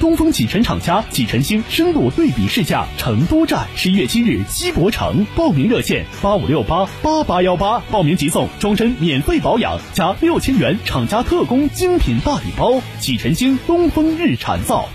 东风启辰厂家启辰星深度对比试驾成都站，十一月七日西博城，报名热线八五六八八八幺八，报名即送终身免费保养加六千元厂家特供精品大礼包。启辰星东风日产造。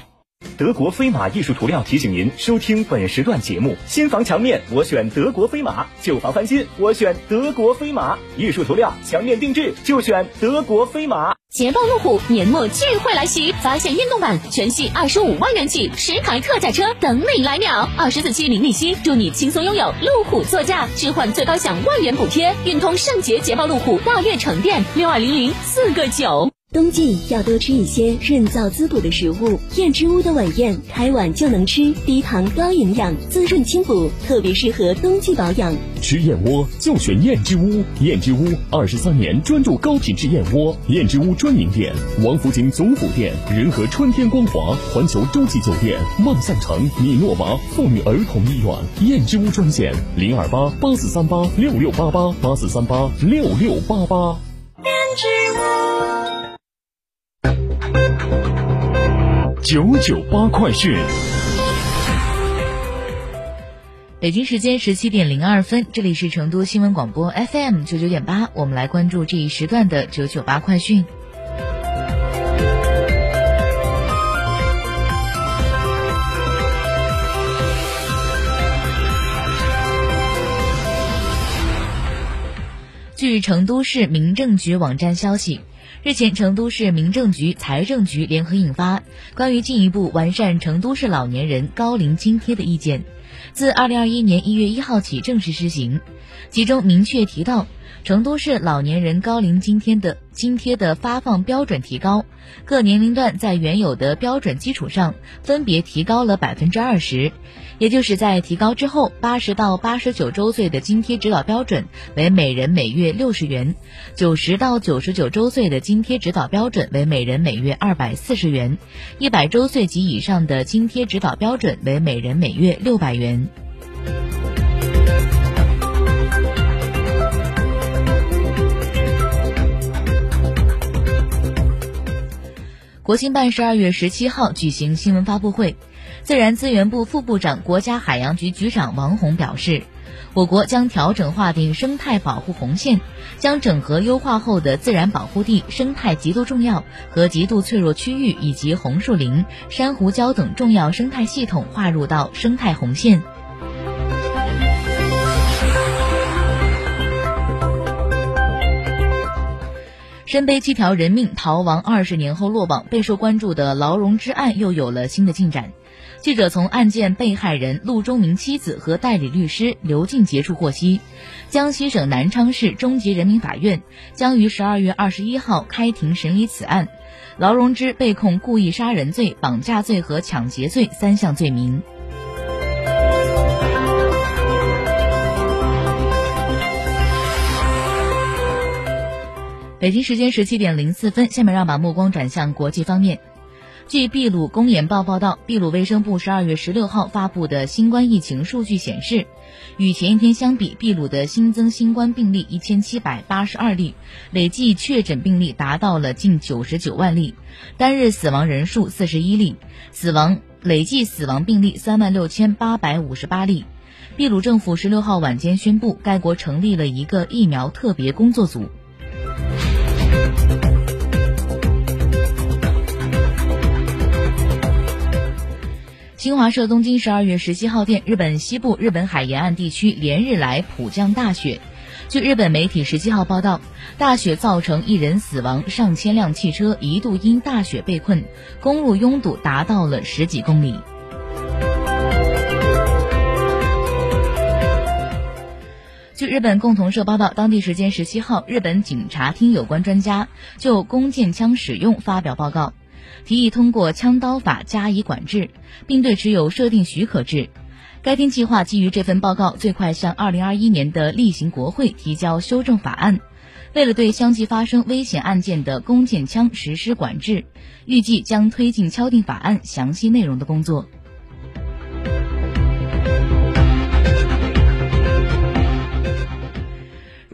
德国飞马艺术涂料提醒您收听本时段节目：新房墙面我选德国飞马，旧房翻新我选德国飞马，艺术涂料墙面定制就选德国飞马。捷豹路虎年末聚会来袭，发现运动版全系二十五万元起，十台特价车等你来秒，二十四期零利息，祝你轻松拥有路虎座驾，置换最高享万元补贴，运通圣捷捷豹路虎大悦城店六二零零四个九。冬季要多吃一些润燥滋补的食物，燕之屋的晚宴开碗就能吃，低糖高营养，滋润清补，特别适合冬季保养。吃燕窝就选燕之屋，燕之屋二十三年专注高品质燕窝，燕之屋专营店：王府井总府店、仁和春天光华、环球洲际酒店、万象城、米诺娃妇女儿童医院。燕之屋专线：零二八八四三八六六八八八四三八六六八八。燕之屋。九九八快讯，北京时间十七点零二分，这里是成都新闻广播 FM 九九点八，我们来关注这一时段的九九八快讯。据成都市民政局网站消息。日前，成都市民政局、财政局联合印发《关于进一步完善成都市老年人高龄津贴的意见》，自二零二一年一月一号起正式施行。其中明确提到，成都市老年人高龄津贴的津贴的发放标准提高，各年龄段在原有的标准基础上分别提高了百分之二十。也就是在提高之后，八十到八十九周岁的津贴指导标准为每人每月六十元，九十到九十九周岁的津贴指导标准为每人每月二百四十元，一百周岁及以上的津贴指导标准为每人每月六百元。国新办十二月十七号举行新闻发布会。自然资源部副部长、国家海洋局局长王宏表示，我国将调整划定生态保护红线，将整合优化后的自然保护地、生态极度重要和极度脆弱区域以及红树林、珊瑚礁等重要生态系统划入到生态红线。身背七条人命逃亡二十年后落网，备受关注的劳荣枝案又有了新的进展。记者从案件被害人陆忠明妻子和代理律师刘静杰处获悉，江西省南昌市中级人民法院将于十二月二十一号开庭审理此案。劳荣枝被控故意杀人罪、绑架罪和抢劫罪三项罪名。北京时间十七点零四分，下面让把目光转向国际方面。据秘鲁公研报报道，秘鲁卫生部十二月十六号发布的新冠疫情数据显示，与前一天相比，秘鲁的新增新冠病例一千七百八十二例，累计确诊病例达到了近九十九万例，单日死亡人数四十一例，死亡累计死亡病例三万六千八百五十八例。秘鲁政府十六号晚间宣布，该国成立了一个疫苗特别工作组。新华社东京十二月十七号电，日本西部、日本海沿岸地区连日来普降大雪。据日本媒体十七号报道，大雪造成一人死亡，上千辆汽车一度因大雪被困，公路拥堵达到了十几公里。据日本共同社报道，当地时间十七号，日本警察厅有关专家就弓箭枪使用发表报告。提议通过枪刀法加以管制，并对持有设定许可制。该厅计划基于这份报告，最快向二零二一年的例行国会提交修正法案。为了对相继发生危险案件的弓箭枪实施管制，预计将推进敲定法案详细内容的工作。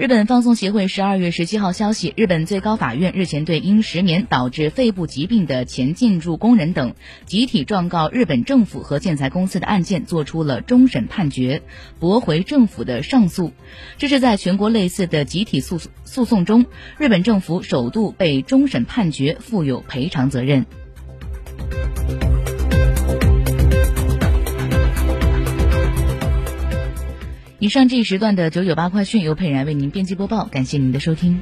日本放送协会十二月十七号消息，日本最高法院日前对因失眠导致肺部疾病的前建筑工人等集体状告日本政府和建材公司的案件作出了终审判决，驳回政府的上诉。这是在全国类似的集体诉诉讼中，日本政府首度被终审判决负有赔偿责任。以上这一时段的九九八快讯由佩然为您编辑播报，感谢您的收听。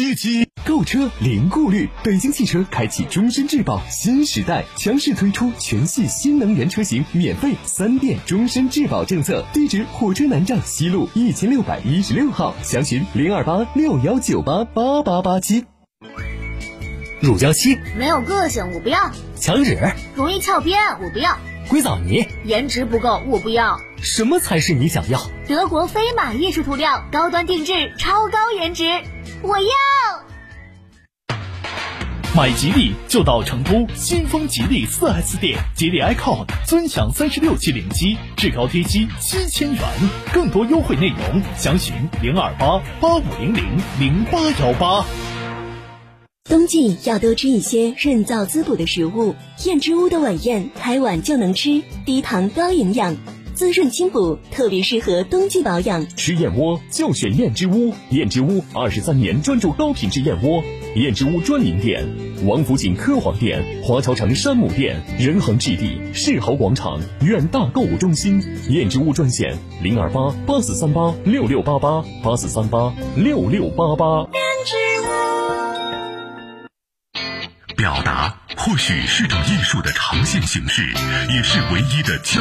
七七购车零顾虑，北京汽车开启终身质保新时代，强势推出全系新能源车型免费三电终身质保政策。地址：火车南站西路一千六百一十六号，详询零二八六幺九八八八八七。乳胶漆没有个性，我不要；墙纸容易翘边，我不要；硅藻泥颜值不够，我不要。什么才是你想要？德国飞马艺术涂料，高端定制，超高颜值。我要买吉利就到成都新丰吉利四 S 店，吉利 icon 尊享三十六期零息，至高贴息七千元，更多优惠内容详询零二八八五零零零八幺八。冬季要多吃一些润燥滋补的食物，燕之屋的晚宴开碗就能吃，低糖高营养。滋润清补，特别适合冬季保养。吃燕窝就选燕之屋，燕之屋二十三年专注高品质燕窝。燕之屋专营店：王府井科华店、华侨城山姆店、仁恒置地、世豪广场、远大购物中心。燕之屋专线：零二八八四三八六六八八八四三八六六八八。燕之屋，表达或许是种艺术的呈现形式，也是唯一的交。